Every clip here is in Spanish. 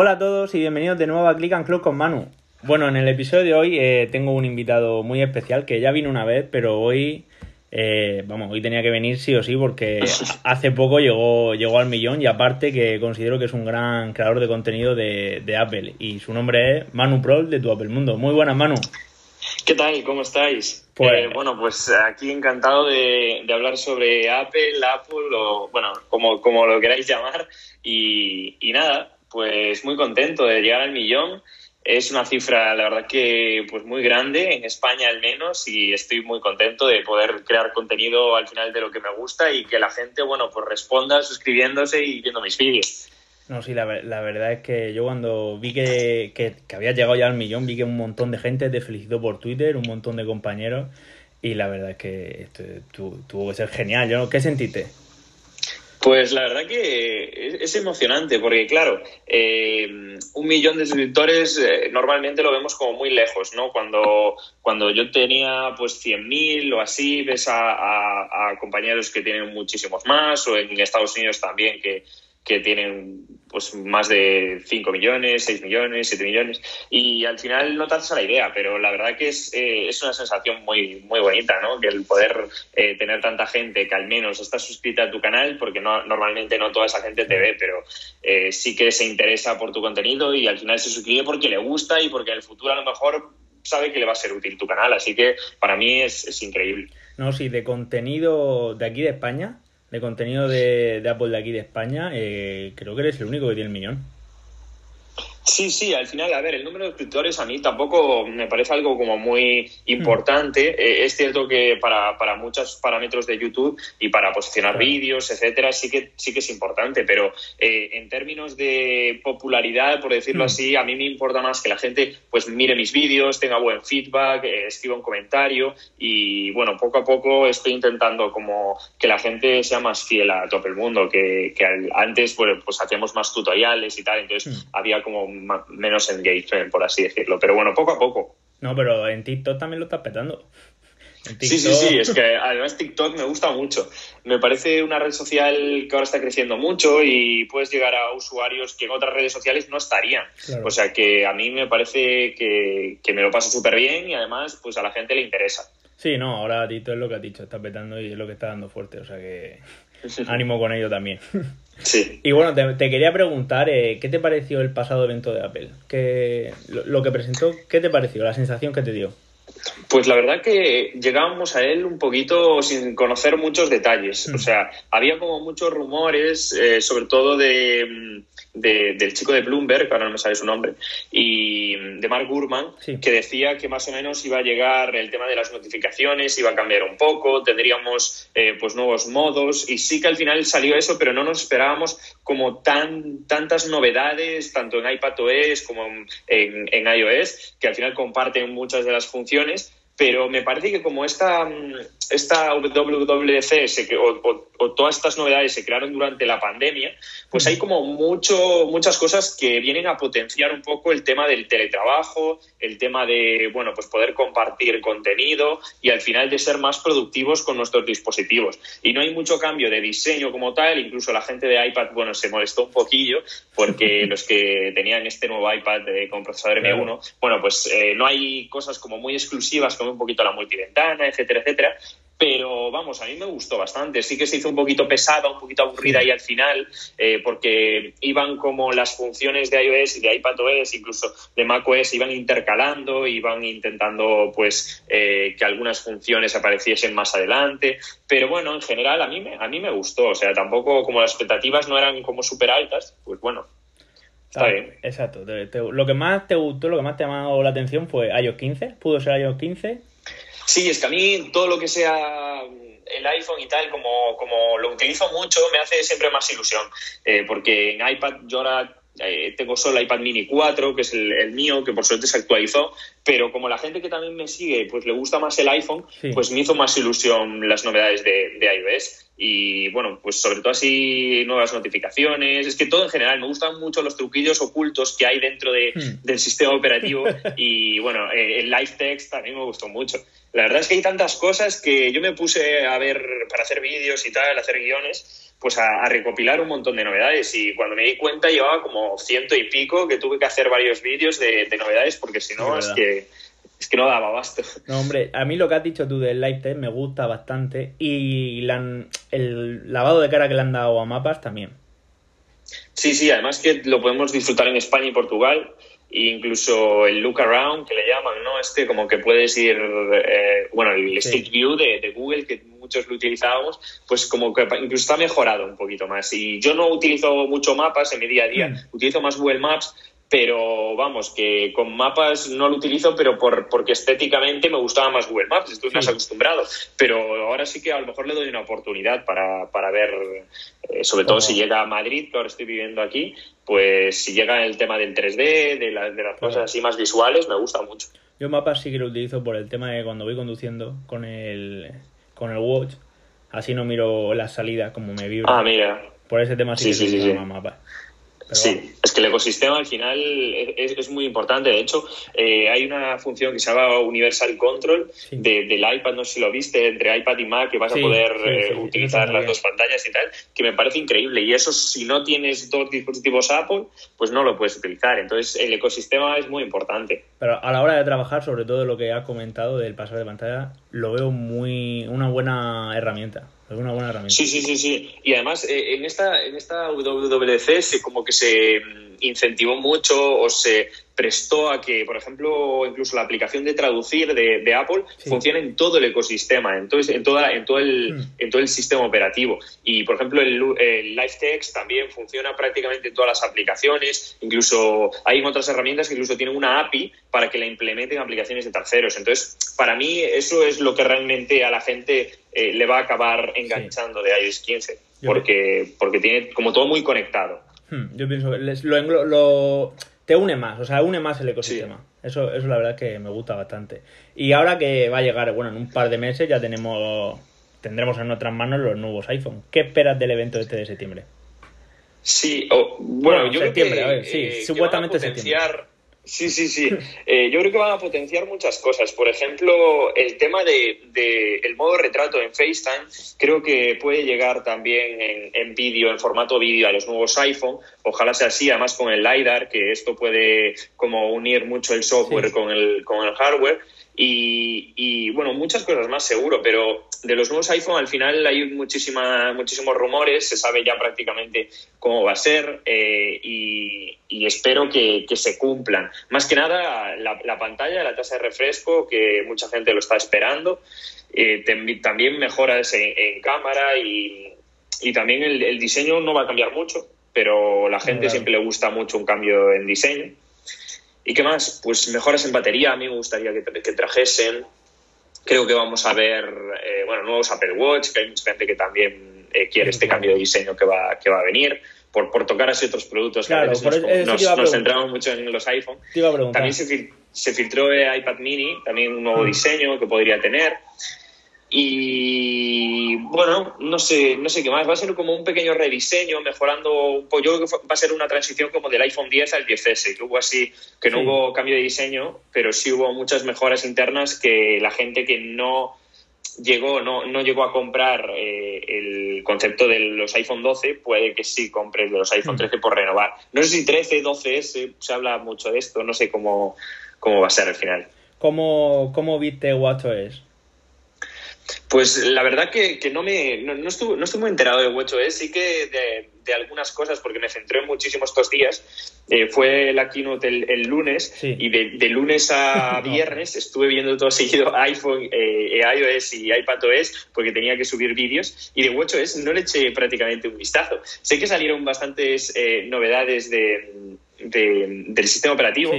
Hola a todos y bienvenidos de nuevo a Click and Clock con Manu. Bueno, en el episodio de hoy eh, tengo un invitado muy especial que ya vino una vez, pero hoy, eh, vamos, hoy tenía que venir sí o sí porque hace poco llegó, llegó al millón y aparte que considero que es un gran creador de contenido de, de Apple y su nombre es Manu Prol de Tu Apple Mundo. Muy buenas, Manu. ¿Qué tal? ¿Cómo estáis? Pues- Eh, bueno, pues aquí encantado de, de hablar sobre Apple, Apple o, bueno, como, como lo queráis llamar. Y, y nada, pues muy contento de llegar al millón. Es una cifra, la verdad que pues muy grande, en España al menos, y estoy muy contento de poder crear contenido al final de lo que me gusta y que la gente, bueno, pues responda suscribiéndose y viendo mis vídeos. No, sí, la, ver- la verdad es que yo cuando vi que, que, que había llegado ya al millón, vi que un montón de gente te felicitó por Twitter, un montón de compañeros, y la verdad es que esto tu- tuvo que ser genial. ¿Qué sentiste? Pues la verdad que es, emocionante porque, claro, eh, un millón de suscriptores eh, normalmente lo vemos como muy lejos, ¿no? Cuando, cuando yo tenía pues 100.000 o así, ves a- a compañeros que tienen muchísimos más o en Estados Unidos también que, que tienen pues más de 5 millones, 6 millones, 7 millones y al final no te haces la idea, pero la verdad que es, eh, es una sensación muy, muy bonita, ¿no? Que el poder eh, tener tanta gente que al menos está suscrita a tu canal, porque no, normalmente no toda esa gente te ve, pero eh, sí que se interesa por tu contenido y al final se suscribe porque le gusta y porque en el futuro a lo mejor sabe que le va a ser útil tu canal, así que para mí es, es increíble. No, sí, de contenido de aquí de España, de contenido de, Apple de aquí de España, eh, creo que eres el único que tiene el millón. Sí, sí, al final, a ver, el número de suscriptores a mí tampoco me parece algo como muy importante. Eh, es cierto que para, para muchos parámetros de YouTube y para posicionar Claro. vídeos, etcétera, sí que, sí que es importante, pero eh, en términos de popularidad, por decirlo Mm. así, a mí me importa más que la gente pues mire mis vídeos, tenga buen feedback, eh, escriba un comentario y bueno, poco a poco estoy intentando como que la gente sea más fiel a todo el mundo, que, que al- antes pues, pues hacíamos más tutoriales y tal, entonces Mm. había como ma- menos engagement, por así decirlo. Pero bueno, poco a poco. No, pero en TikTok también lo estás petando. Sí, sí, sí, es que además TikTok me gusta mucho. Me parece una red social que ahora está creciendo mucho y puedes llegar a usuarios que en otras redes sociales no estarían. Claro. O sea que a mí me parece que, que me lo paso súper bien y además pues a la gente le interesa. Sí, no, ahora TikTok es lo que has dicho, está petando y es lo que está dando fuerte, o sea que ánimo con ello también. Sí. Y bueno, te, te quería preguntar, eh, ¿qué te pareció el pasado evento de Apple? ¿Qué, lo, lo que presentó, ¿qué te pareció? La sensación que te dio. Pues la verdad que llegábamos a él un poquito sin conocer muchos detalles. Mm. O sea, había como muchos rumores, eh, sobre todo de, de- del chico de Bloomberg, que ahora no me sale su nombre, y de Mark Gurman, Sí. que decía que más o menos iba a llegar el tema de las notificaciones, iba a cambiar un poco, tendríamos eh, pues nuevos modos, y sí que al final salió eso, pero no nos esperábamos como tan tantas novedades, tanto en iPadOS como en, en, en iOS, que al final comparten muchas de las funciones, pero me parece que como esta, mm, esta WWDC se cre- o, o- o todas estas novedades se crearon durante la pandemia, pues hay como mucho, muchas cosas que vienen a potenciar un poco el tema del teletrabajo, el tema de, bueno, pues poder compartir contenido y al final de ser más productivos con nuestros dispositivos. Y no hay mucho cambio de diseño como tal, incluso la gente de iPad, bueno, se molestó un poquillo porque los que tenían este nuevo iPad eh, con procesador Claro. M1, bueno, pues eh, no hay cosas como muy exclusivas como un poquito la multiventana, etcétera, etcétera. Pero vamos, a mí me gustó bastante. Sí que se hizo un poquito pesada, un poquito aburrida ahí al final, eh, porque iban como las funciones de iOS y de iPadOS, incluso de macOS, iban intercalando, iban intentando pues eh, que algunas funciones apareciesen más adelante. Pero bueno, en general a mí me, a mí me gustó. O sea, tampoco como las expectativas no eran como súper altas, pues bueno, está Ah, bien. Exacto. Te- te- lo que más te gustó, lo que más te ha llamado la atención fue iOS 15. ¿Pudo ser iOS 15? Sí, es que a mí todo lo que sea el iPhone y tal, como, como lo utilizo mucho, me hace siempre más ilusión. Eh, porque en iPad yo ahora eh, tengo solo iPad mini 4, que es el, el mío, que por suerte se actualizó, pero como la gente que también me sigue, pues le gusta más el iPhone, Sí. pues me hizo más ilusión las novedades de, de iOS. y bueno, pues sobre todo así nuevas notificaciones, es que todo en general, me gustan mucho los truquillos ocultos que hay dentro de, hmm. del sistema operativo y bueno, eh, el live text también me gustó mucho. La verdad es que hay tantas cosas que yo me puse a ver para hacer vídeos y tal, hacer guiones, pues a, recopilar un montón de novedades y cuando me di cuenta llevaba como ciento y pico que tuve que hacer varios vídeos de, de novedades porque si no es que es que no daba abasto. No, hombre, a mí lo que has dicho tú del live test me gusta bastante y el lavado de cara que le han dado a mapas también. Sí, sí, además que lo podemos disfrutar en España y Portugal e incluso el look around que le llaman, ¿no? Este como que puedes ir, eh, bueno, el Stick View de, Google que muchos lo utilizábamos, pues como que incluso está mejorado un poquito más. Y yo no utilizo mucho mapas en mi día a día, mm. utilizo más Google Maps, pero vamos, que con mapas no lo utilizo, pero por, porque estéticamente me gustaba más Google Maps, estoy más acostumbrado. Pero ahora sí que a lo mejor le doy una oportunidad para, para ver, eh, sobre todo si llega a Madrid, que ahora estoy viviendo aquí, pues si llega el tema del 3D, de, de las cosas así más visuales, me gusta mucho. Yo mapas sí que lo utilizo por el tema de cuando voy conduciendo con el, con el watch, así no miro la salida como me vibra. Ah, mira. Por ese tema sí, que utilizo mapas sí, es que el ecosistema al final es, muy importante. De hecho, eh, hay una función que se llama Universal Control del iPad, no sé si lo viste, entre iPad y Mac, que vas a poder eh, utilizar las dos pantallas y tal, que me parece increíble. Y eso, si no tienes dos dispositivos Apple, pues no lo puedes utilizar. Entonces, el ecosistema es muy importante. Pero a la hora de trabajar, sobre todo lo que has comentado del pasar de pantalla, lo veo muy una buena herramienta. Es buena herramienta. Sí, sí, sí, sí. Y además, eh, en esta, en esta WWDC se, como que se mm, incentivó mucho o se prestó a que, por ejemplo, incluso la aplicación de traducir de, Apple funcione en todo el ecosistema, entonces en, toda, en, todo el, mm. en todo el sistema operativo. Y, por ejemplo, el, el Live Text también funciona prácticamente en todas las aplicaciones, incluso hay otras herramientas que incluso tienen una API para que la implementen aplicaciones de terceros. Entonces, para mí eso es lo que realmente a la gente eh, le va a acabar enganchando de iOS 15, porque, porque tiene como todo muy conectado. Hmm, yo pienso que lo, lo, te une más, o sea, une más el ecosistema. Eso, eso la verdad que me gusta bastante. Y ahora que va a llegar, bueno, en un par de meses ya tenemos tendremos en nuestras manos los nuevos iPhone. ¿Qué esperas del evento este de septiembre? Sí, bueno, yo septiembre, creo que, a ver, sí, eh, supuestamente septiembre Sí, sí, sí. Eh, yo creo que van a potenciar muchas cosas. Por ejemplo, el tema de, el modo retrato en FaceTime creo que puede llegar también en, vídeo, en formato vídeo a los nuevos iPhone. Ojalá sea así, además con el LiDAR, que esto puede como unir mucho el software con, el, con el hardware. Y, bueno, muchas cosas más seguro, pero de los nuevos iPhone al final hay muchísima, muchísimos rumores, se sabe ya prácticamente cómo va a ser eh, y, espero que, se cumplan. Más que nada la, pantalla, la tasa de refresco, que mucha gente lo está esperando, eh, también mejoras en, en cámara y, también el, diseño no va a cambiar mucho, pero la gente siempre le gusta mucho un cambio en diseño. ¿Y qué más? Pues mejoras en batería, a mí me gustaría que, que trajesen. Creo que vamos a ver, eh, bueno, nuevos Apple Watch, que hay mucha gente que también eh, quiere este cambio de diseño que va, que va a venir. Por, por tocar así otros productos. Claro, nos, nos, centramos mucho en los iPhone. También se, se filtró iPad mini, también un nuevo mm. diseño que podría tener. Y bueno, no sé, no sé qué más. Va a ser como un pequeño rediseño, mejorando un poco. Yo creo que va a ser una transición como del iPhone 10 al 10S, que hubo así, que no hubo cambio de diseño, pero sí hubo muchas mejoras internas que la gente que no llegó, no, no llegó a comprar eh, el concepto de los iPhone 12, puede que sí compre de los iPhone 13 hmm. por renovar. No sé si 13, 12S, se habla mucho de esto, no sé cómo, cómo va a ser al final. ¿Cómo, cómo viste WatchOS? Pues la verdad que, no me no, no, estuve, no estuve muy enterado de WatchOS, sí que de, algunas cosas, porque me centré muchísimo estos días. Eh, fue la keynote el, lunes y de, lunes a viernes estuve viendo todo seguido iPhone, eh, iOS y iPadOS porque tenía que subir vídeos y de WatchOS no le eché prácticamente un vistazo. Sé que salieron bastantes eh, novedades de, del sistema operativo.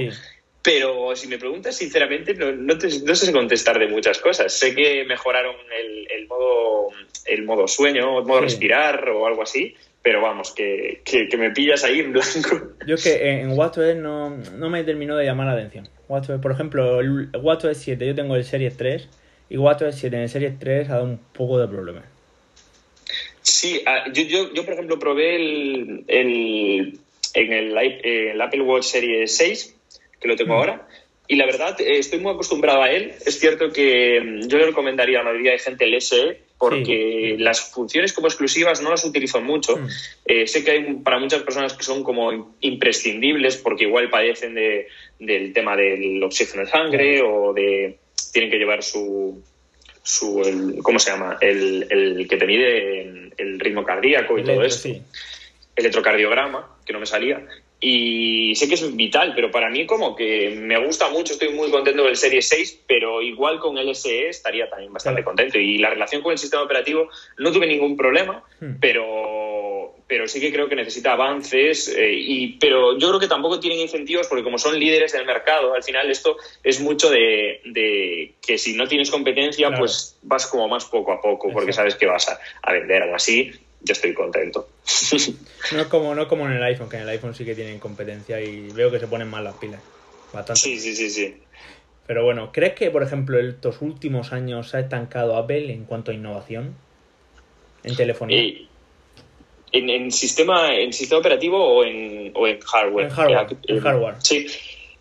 Pero si me preguntas sinceramente, no, no, no, sé contestar de muchas cosas. Sé que mejoraron el, el modo, el modo sueño, el modo respirar o algo así, pero vamos, que, que, me pillas ahí en blanco. Yo es que en WatchOS no, no me terminó de llamar la atención. WatchOS, por ejemplo, WatchOS 7, yo tengo el Series 3 y WatchOS 7 en el Series 3 ha dado un poco de problema. Sí, ah, yo, yo, yo por ejemplo probé el, el en el, el, Apple Watch Series 6, que lo tengo mm. ahora, y la verdad eh, estoy muy acostumbrado a él. Es cierto que mm, yo le recomendaría a la mayoría de gente el SE porque las funciones como exclusivas no las utilizo mucho. Mm. Eh, sé que hay para muchas personas que son como imprescindibles porque igual padecen de, del tema del oxígeno de sangre o de tienen que llevar su, su el, ¿cómo se llama? El, el, que te mide el ritmo cardíaco y todo eso. Sí. Electrocardiograma, que no me salía. Y sé que es vital, pero para mí como que me gusta mucho, estoy muy contento con el Serie 6, pero igual con el SE estaría también bastante contento. Y la relación con el sistema operativo no tuve ningún problema, hmm. pero, pero sí que creo que necesita avances. Eh, y, pero yo creo que tampoco tienen incentivos porque como son líderes del mercado, al final esto es mucho de, que si no tienes competencia, pues vas como más poco a poco porque sabes que vas a, a vender algo así yo estoy contento. No es como, no como en el iPhone, que en el iPhone sí que tienen competencia y veo que se ponen mal las pilas. Bastante. Sí, sí, sí, sí. Pero bueno, ¿crees que, por ejemplo, en estos últimos años se ha estancado Apple en cuanto a innovación en telefonía? ¿En, sistema, ¿En sistema operativo o en, o en hardware? En hardware. En hardware. Sí.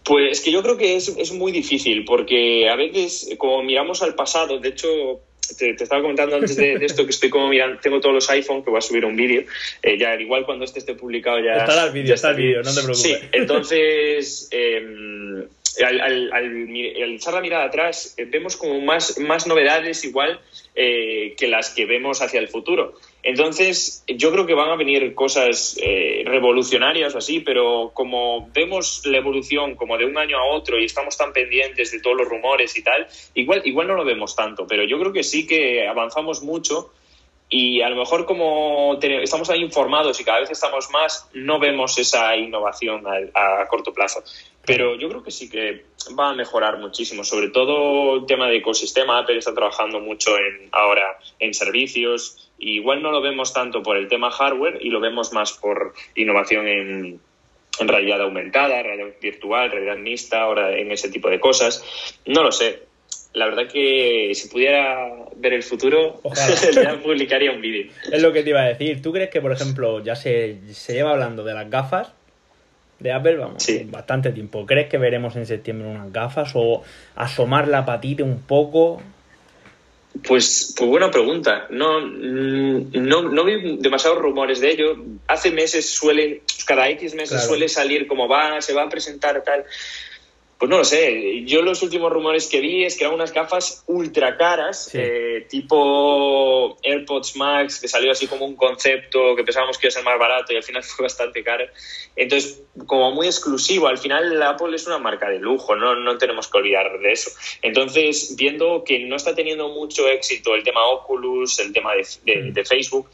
Pues que yo creo que es, es muy difícil porque a veces, como miramos al pasado, de hecho, te, estaba comentando antes de, esto que estoy como mirando, tengo todos los iPhone que voy a subir un vídeo. Eh, ya igual cuando este esté publicado ya. Está el vídeo, está el vídeo, no te preocupes. Sí, entonces. Em, al, al, al, echar la mirada atrás, eh, vemos como más, más novedades igual eh, que las que vemos hacia el futuro. Entonces, yo creo que van a venir cosas eh, revolucionarias o así, pero como vemos la evolución como de un año a otro y estamos tan pendientes de todos los rumores y tal, igual, igual no lo vemos tanto, pero yo creo que sí que avanzamos mucho y a lo mejor como estamos ahí informados y cada vez estamos más, no vemos esa innovación a, a, corto plazo. Pero yo creo que sí que va a mejorar muchísimo, sobre todo el tema de ecosistema. Apple está trabajando mucho en, ahora en servicios igual no lo vemos tanto por el tema hardware y lo vemos más por innovación en, realidad aumentada, realidad virtual, realidad mixta, ahora en ese tipo de cosas. No lo sé. La verdad que si pudiera ver el futuro, ya publicaría un vídeo. Es lo que te iba a decir. ¿Tú crees que, por ejemplo, ya se, se lleva hablando de las gafas de Apple, vamos, bastante tiempo. ¿Crees que veremos en septiembre unas gafas o asomar la patita un poco? Pues, pues buena pregunta. No, mm, no, no vi demasiados rumores de ello. Hace meses suelen, cada X meses suele salir como va, se va a presentar tal. Pues no lo sé. Yo los últimos rumores que vi es que eran unas gafas ultra caras, eh, tipo AirPods Max, que salió así como un concepto que pensábamos que iba a ser más barato y al final fue bastante caro. Entonces, como muy exclusivo. Al final Apple es una marca de lujo, no, no tenemos que olvidar de eso. Entonces, viendo que no está teniendo mucho éxito el tema Oculus, el tema de, de Facebook,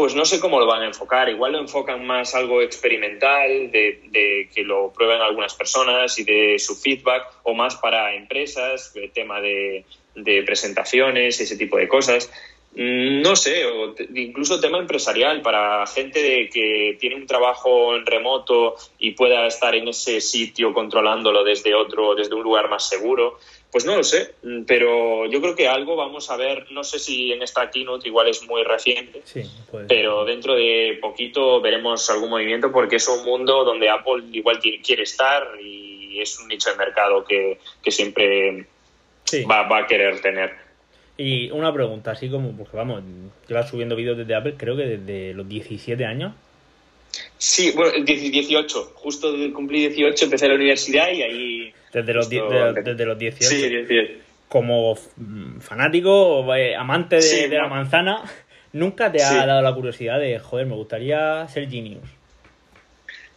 pues no sé cómo lo van a enfocar. Igual lo enfocan más algo experimental, de, que lo prueben algunas personas y de su feedback, o más para empresas, tema de, de presentaciones, ese tipo de cosas. Mm, no sé, o incluso tema empresarial para gente que tiene un trabajo en remoto y pueda estar en ese sitio controlándolo desde otro, desde un lugar más seguro. Pues no lo sé, mm, pero yo creo que algo vamos a ver, no sé si en esta keynote igual es muy reciente, pero dentro de poquito veremos algún movimiento porque es un mundo donde Apple igual quiere estar y es un nicho de mercado que, siempre va, va, a querer tener. Y una pregunta, así como, porque vamos, llevas subiendo vídeos desde Apple, creo que desde los 17 años. Sí, bueno, 18, justo cumplí 18, empecé la universidad y ahí desde los, desde los 18. Sí, 18. Como fanático, eh, amante de, la manzana, ¿nunca te ha dado la curiosidad de, joder, me gustaría ser genius?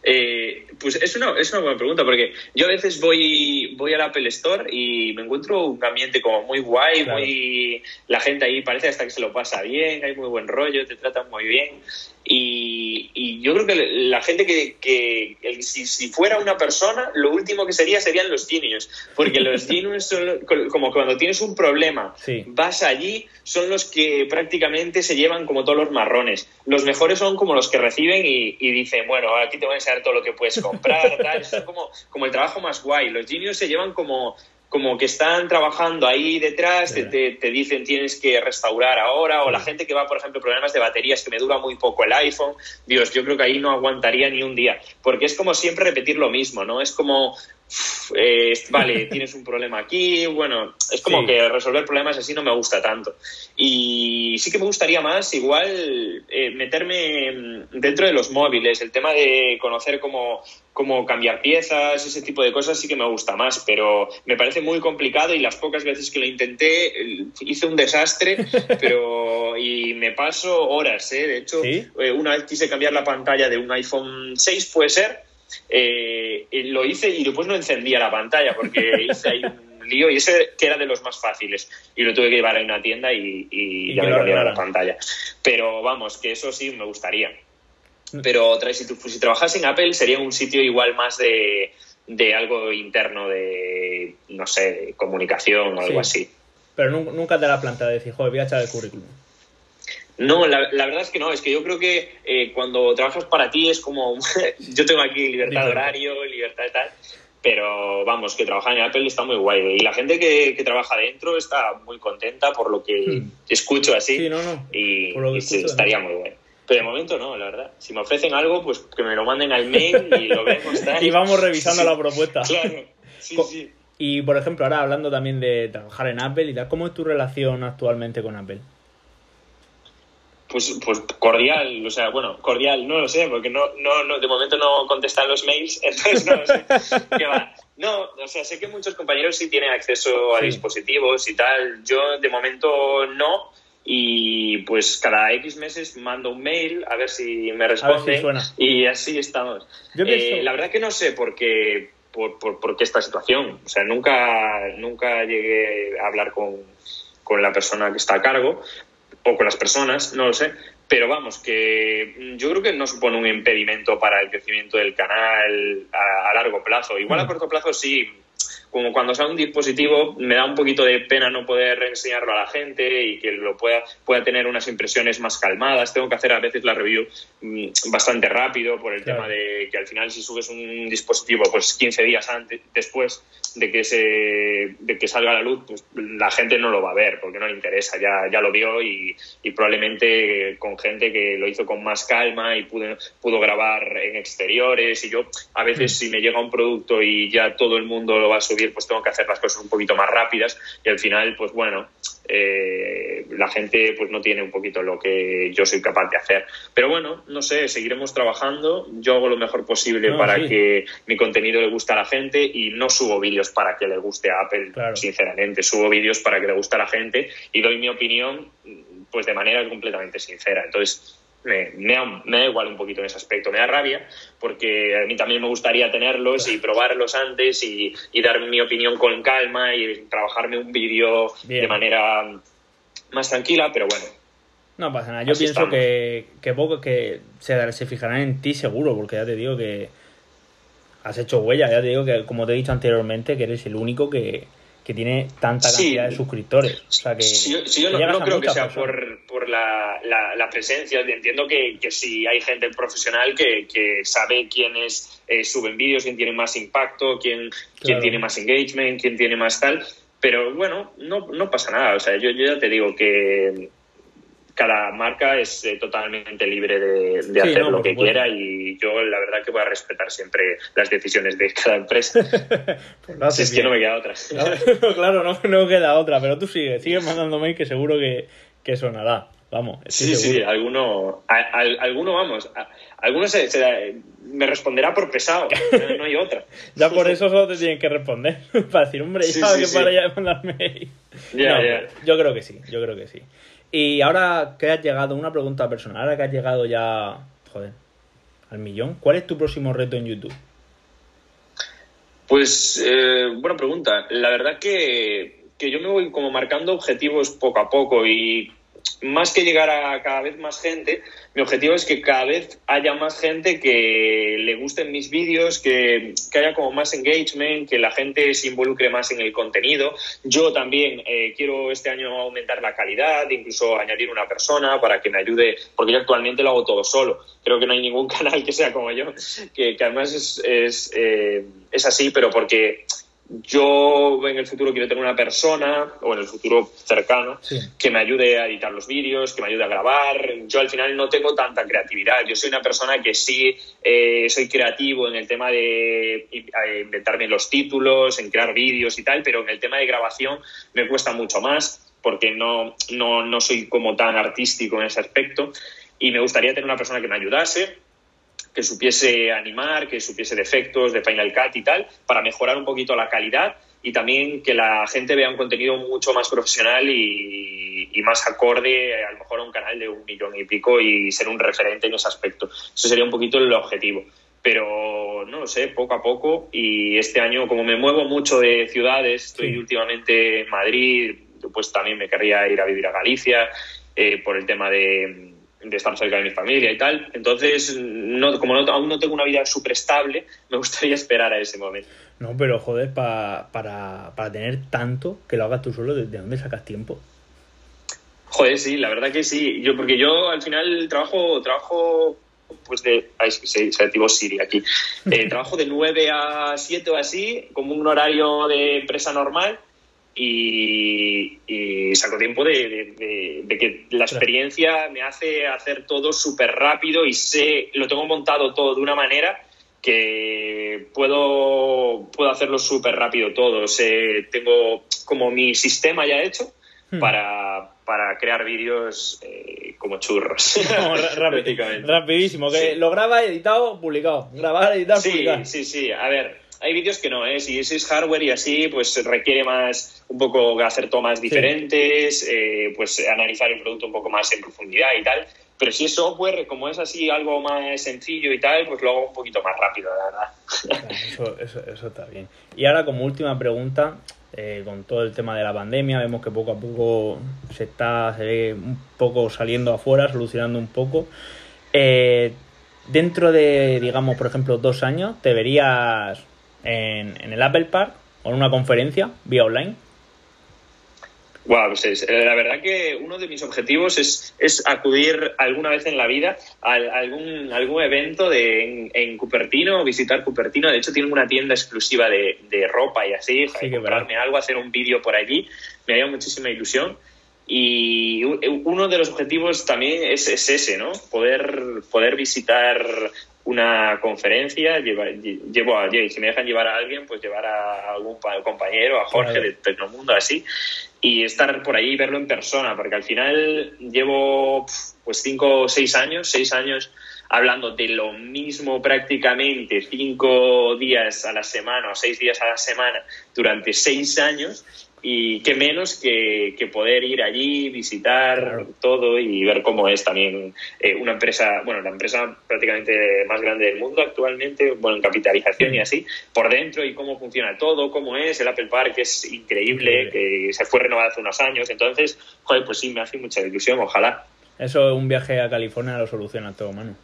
Eh, pues es una, es una buena pregunta, porque yo a veces voy, voy al Apple Store y me encuentro un ambiente como muy guay, muy la gente ahí parece hasta que se lo pasa bien, hay muy buen rollo, te tratan muy bien. Y, yo creo que la gente que, que si, fuera una persona, lo último que sería serían los genios, porque los genios son como cuando tienes un problema, vas allí, son los que prácticamente se llevan como todos los marrones. Los mejores son como los que reciben y, dicen, bueno, aquí te voy a enseñar todo lo que puedes comprar, tal. es como, como el trabajo más guay. Los genios se llevan como como que están trabajando ahí detrás, te, te, dicen tienes que restaurar ahora, o la gente que va, por ejemplo, problemas de baterías que me dura muy poco el iPhone, Dios, yo creo que ahí no aguantaría ni un día, porque es como siempre repetir lo mismo, ¿no? Es como, eh, vale, tienes un problema aquí, bueno, es como que resolver problemas así no me gusta tanto. Y sí que me gustaría más, igual, eh, meterme dentro de los móviles, el tema de conocer cómo, cómo cambiar piezas, ese tipo de cosas sí que me gusta más, pero me parece muy complicado y las pocas veces que lo intenté eh, hice un desastre, pero y me paso horas, ¿eh? De hecho, una vez quise cambiar la pantalla de un iPhone 6, puede ser, eh, lo hice y después no encendía la pantalla porque hice ahí un lío y ese que era de los más fáciles y lo tuve que llevar a una tienda y, ya me cambiaron la pantalla. Pero vamos, que eso sí me gustaría. Pero si, si trabajas en Apple sería un sitio igual más de, algo interno de, no sé, comunicación o algo así. Pero nunca te la planta de decir, joder, voy a echar el currículum. No, la, verdad es que no, es que yo creo que eh, cuando trabajas para ti es como, yo tengo aquí libertad de horario, libertad de tal, pero vamos, que trabajar en Apple está muy guay y la gente que, trabaja dentro está muy contenta por lo que hmm. escucho así sí, no, no. y, estaría muy guay. Pero de momento no, la verdad. Si me ofrecen algo, pues que me lo manden al mail y lo vemos. y vamos revisando la propuesta. Claro, sí, sí. Y por ejemplo, ahora hablando también de trabajar en Apple y tal, ¿cómo es tu relación actualmente con Apple? Pues, pues cordial, o sea, bueno, cordial, no lo sé, porque no, no, no de momento no contestan los mails, entonces no lo sé. ¿Qué va? No, o sea, sé que muchos compañeros sí tienen acceso a dispositivos y tal. Yo de momento no. Y pues cada X meses mando un mail a ver si me responde. y así estamos. Eh, la verdad que no sé por qué, por, por, por, qué esta situación. O sea, nunca, nunca llegué a hablar con, con la persona que está a cargo, o con las personas, no lo sé. Pero vamos, que yo creo que no supone un impedimento para el crecimiento del canal a, largo plazo. Igual a mm. corto plazo sí, como cuando sale un dispositivo, me da un poquito de pena no poder enseñarlo a la gente y que lo pueda, pueda tener unas impresiones más calmadas. Tengo que hacer a veces la review mm, bastante rápido por el tema de que al final si subes un dispositivo pues 15 días antes, después de que se de que salga a la luz, pues la gente no lo va a ver porque no le interesa, ya, ya lo vio y, y probablemente con gente que lo hizo con más calma y pudo, pudo grabar en exteriores y yo a veces mm. si me llega un producto y ya todo el mundo lo va a subir pues tengo que hacer las cosas un poquito más rápidas y al final, pues bueno, eh, la gente pues no tiene un poquito lo que yo soy capaz de hacer. Pero bueno, no sé, seguiremos trabajando. Yo hago lo mejor posible para que mi contenido le guste a la gente y no subo vídeos para que le guste a Apple, sinceramente. Subo vídeos para que le guste a la gente y doy mi opinión pues de manera completamente sincera. Entonces, me, me, da, igual un poquito en ese aspecto. Me da rabia porque a mí también me gustaría tenerlos y probarlos antes y, dar mi opinión con calma y trabajarme un vídeo de manera más tranquila, pero bueno. No pasa nada. Yo pienso que, que, poco que se, se fijarán en ti seguro, porque ya te digo que has hecho huella. Ya te digo que, como te he dicho anteriormente, que eres el único que, que tiene tanta cantidad de suscriptores. O sea que. Sí, yo no, creo que sea por, por la, la, presencia. Entiendo que, que sí hay gente profesional que, que sabe quiénes eh, suben vídeos, quién tiene más impacto, quién, quién tiene más engagement, quién tiene más tal. Pero bueno, no, no pasa nada. O sea, yo, yo ya te digo que cada marca es eh, totalmente libre de, hacer lo que quiera y yo la verdad que voy a respetar siempre las decisiones de cada empresa. pues es que no me queda otra. claro, no, no, queda otra, pero tú sigue, sigue mandándome que seguro que, que sonará. Vamos, sí, sí, alguno, alguno vamos, alguno se, me responderá por pesado, no, hay otra. ya por eso solo te tienen que responder, para decir, hombre, ya que para ya de mandarme. Yo creo que sí, yo creo que sí. Y ahora que has llegado, una pregunta personal, ahora que has llegado ya, joder, al millón, ¿cuál es tu próximo reto en YouTube? Pues, eh, buena pregunta. La verdad que, que yo me voy como marcando objetivos poco a poco y más que llegar a cada vez más gente, mi objetivo es que cada vez haya más gente que le gusten mis vídeos, que, haya como más engagement, que la gente se involucre más en el contenido. Yo también eh, quiero este año aumentar la calidad, incluso añadir una persona para que me ayude, porque yo actualmente lo hago todo solo. Creo que no hay ningún canal que sea como yo, que, además es, es, eh, es así, pero porque yo en el futuro quiero tener una persona, o en el futuro cercano, que me ayude a editar los vídeos, que me ayude a grabar. Yo al final no tengo tanta creatividad. Yo soy una persona que sí eh, soy creativo en el tema de inventarme los títulos, en crear vídeos y tal, pero en el tema de grabación me cuesta mucho más porque no, no, no soy como tan artístico en ese aspecto. Y me gustaría tener una persona que me ayudase, que supiese animar, que supiese defectos de Final Cut y tal, para mejorar un poquito la calidad y también que la gente vea un contenido mucho más profesional y, más acorde a lo mejor a un canal de un millón y pico y ser un referente en ese aspecto. Eso sería un poquito el objetivo. Pero no lo sé, poco a poco. Y este año, como me muevo mucho de ciudades, estoy últimamente en Madrid, pues también me querría ir a vivir a Galicia eh, por el tema de, de estar cerca de mi familia y tal. Entonces, no, como aún no tengo una vida súper estable, me gustaría esperar a ese momento. No, pero joder, para, para tener tanto que lo hagas tú solo, ¿de, dónde sacas tiempo? Joder, sí, la verdad que sí. Yo, porque yo al final trabajo, trabajo pues de. Ay, se, se activó Siri aquí. Eh, trabajo de 9 a 7 o así, como un horario de empresa normal y, saco tiempo de, que la experiencia me hace hacer todo súper rápido y sé, lo tengo montado todo de una manera que puedo, puedo hacerlo súper rápido todo. tengo como mi sistema ya hecho hmm. para, crear vídeos eh, como churros. rapidísimo, que lo graba, editado, publicado. Grabar, editar, sí. Sí, sí, a ver, hay vídeos que no, ¿eh? Si es hardware y así, pues requiere más, un poco hacer tomas diferentes, eh, pues analizar el producto un poco más en profundidad y tal. Pero si es software, como es así algo más sencillo y tal, pues lo hago un poquito más rápido, la verdad. eso, eso, eso está bien. Y ahora como última pregunta, eh, con todo el tema de la pandemia, vemos que poco a poco se está, se ve un poco saliendo afuera, solucionando un poco. Eh, dentro de, digamos, por ejemplo, dos años, ¿te verías en, en el Apple Park o en una conferencia vía online? Wow, pues la verdad que uno de mis objetivos es, es acudir alguna vez en la vida a algún, algún evento de, en, Cupertino, visitar Cupertino. De hecho, tienen una tienda exclusiva de, de ropa y así, para comprarme algo, hacer un vídeo por allí. Me haría muchísima ilusión. Y uno de los objetivos también es, es, ese, ¿no? Poder, poder visitar una conferencia, lleva, llevo a, si me dejan llevar a alguien, pues llevar a algún compañero, a Jorge de Tecnomundo, así, y estar por ahí y verlo en persona, porque al final llevo pues cinco o seis años, seis años hablando de lo mismo prácticamente cinco días a la semana o seis días a la semana durante seis años y qué menos que, poder ir allí, visitar todo y ver cómo es también eh, una empresa, bueno, la empresa prácticamente más grande del mundo actualmente, bueno, en capitalización y así, por dentro y cómo funciona todo, cómo es, el Apple Park es increíble, que se fue renovado hace unos años, entonces, joder, pues sí, me hace mucha ilusión, ojalá. Eso, un viaje a California lo soluciona todo, mano.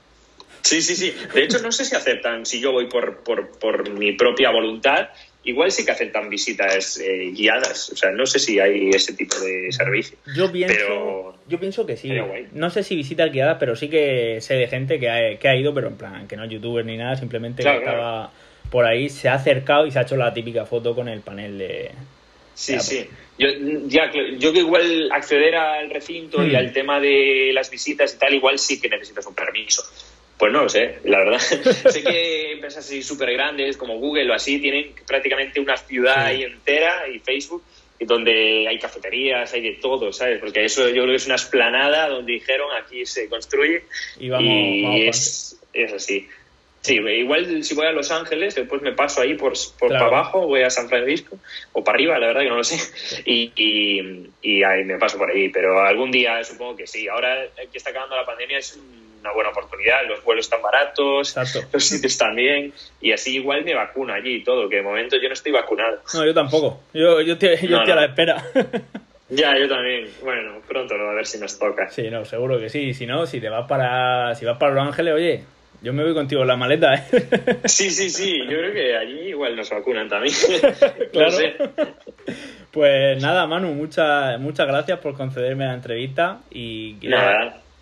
Sí, sí, sí. De hecho, no sé si aceptan, si yo voy por, por, por mi propia voluntad, igual sí que aceptan visitas eh, guiadas. O sea, no sé si hay ese tipo de servicio. Yo pienso, yo pienso que sí. No sé si visitas guiadas, pero sí que sé de gente que ha, que ha ido, pero en plan, que no es youtuber ni nada, simplemente que estaba por ahí, se ha acercado y se ha hecho la típica foto con el panel de... Sí, sí. Yo, ya, yo que igual acceder al recinto y hmm. al tema de las visitas y tal, igual sí que necesitas un permiso. Pues no lo sé, la verdad. sé que empresas así súper grandes como Google o así tienen prácticamente una ciudad ahí entera y Facebook donde hay cafeterías, hay de todo, ¿sabes? Porque eso yo creo que es una esplanada donde dijeron aquí se construye y, vamos, es, es, así. Sí, igual si voy a Los Ángeles, después me paso ahí por, por para abajo, voy a San Francisco, o para arriba, la verdad que no lo sé, y, y, y ahí me paso por ahí, pero algún día supongo que sí. Ahora que está acabando la pandemia es una buena oportunidad, los vuelos están baratos, los sitios están bien, y así igual me vacuno allí y todo, que de momento yo no estoy vacunado. No, yo tampoco, yo, yo, te, yo estoy a la espera. Ya, yo también. Bueno, pronto a ver si nos toca. Sí, no, seguro que sí. Si no, si te vas para, si vas para Los Ángeles, oye, yo me voy contigo en la maleta, ¿eh? Sí, sí, sí. Yo creo que allí igual nos vacunan también. claro. Pues nada, Manu, muchas muchas gracias por concederme la entrevista y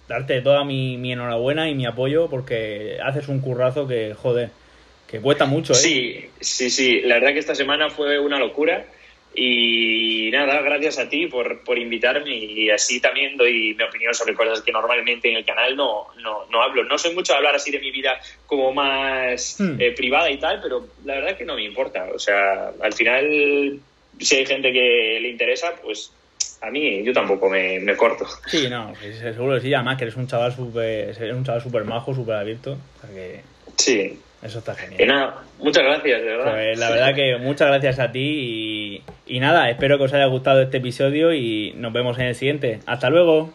darte toda mi, mi, enhorabuena y mi apoyo porque haces un currazo que, joder, que cuesta mucho, ¿eh? Sí, sí, sí. La verdad que esta semana fue una locura. Y nada, gracias a ti por, por invitarme y así también doy mi opinión sobre cosas que normalmente en el canal no, no, no hablo. No soy mucho de hablar así de mi vida como más Hmm. eh, privada y tal, pero la verdad que no me importa. O sea, al final, si hay gente que le interesa, pues a mí yo tampoco me, me corto. Sí, no, pues, seguro que sí. Además que eres un chaval súper un chaval súper majo, súper abierto. O sea que Sí. eso está genial. nada, muchas gracias, de verdad. Pues la verdad que muchas gracias a ti y, y nada, espero que os haya gustado este episodio y nos vemos en el siguiente. Hasta luego.